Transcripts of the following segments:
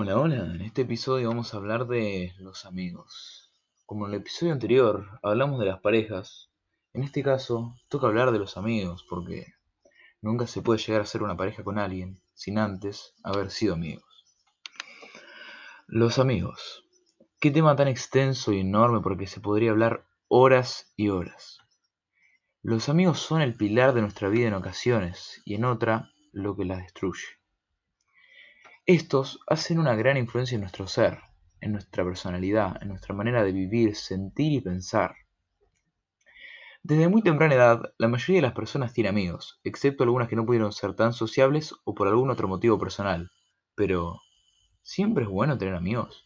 Hola, hola. En este episodio vamos a hablar de los amigos. Como en el episodio anterior hablamos de las parejas, en este caso toca hablar de los amigos porque nunca se puede llegar a ser una pareja con alguien sin antes haber sido amigos. Los amigos. Qué tema tan extenso y enorme porque se podría hablar horas y horas. Los amigos son el pilar de nuestra vida en ocasiones y en otra lo que la destruye. Estos hacen una gran influencia en nuestro ser, en nuestra personalidad, en nuestra manera de vivir, sentir y pensar. Desde muy temprana edad, la mayoría de las personas tiene amigos, excepto algunas que no pudieron ser tan sociables o por algún otro motivo personal. Pero, ¿siempre es bueno tener amigos?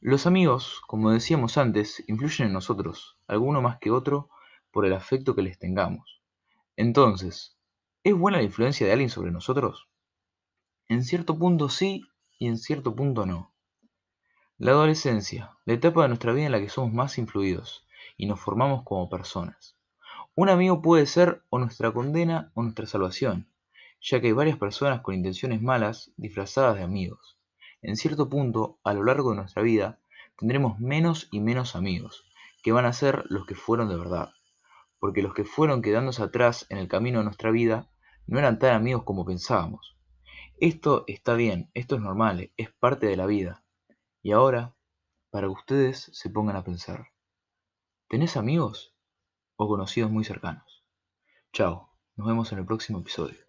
Los amigos, como decíamos antes, influyen en nosotros, alguno más que otro, por el afecto que les tengamos. Entonces, ¿es buena la influencia de alguien sobre nosotros? En cierto punto sí y en cierto punto no. La adolescencia, la etapa de nuestra vida en la que somos más influidos y nos formamos como personas. Un amigo puede ser o nuestra condena o nuestra salvación, ya que hay varias personas con intenciones malas disfrazadas de amigos. En cierto punto, a lo largo de nuestra vida, tendremos menos y menos amigos, que van a ser los que fueron de verdad, porque los que fueron quedándose atrás en el camino de nuestra vida no eran tan amigos como pensábamos. Esto está bien, esto es normal, es parte de la vida. Y ahora, para que ustedes se pongan a pensar, ¿tenés amigos o conocidos muy cercanos? Chao, nos vemos en el próximo episodio.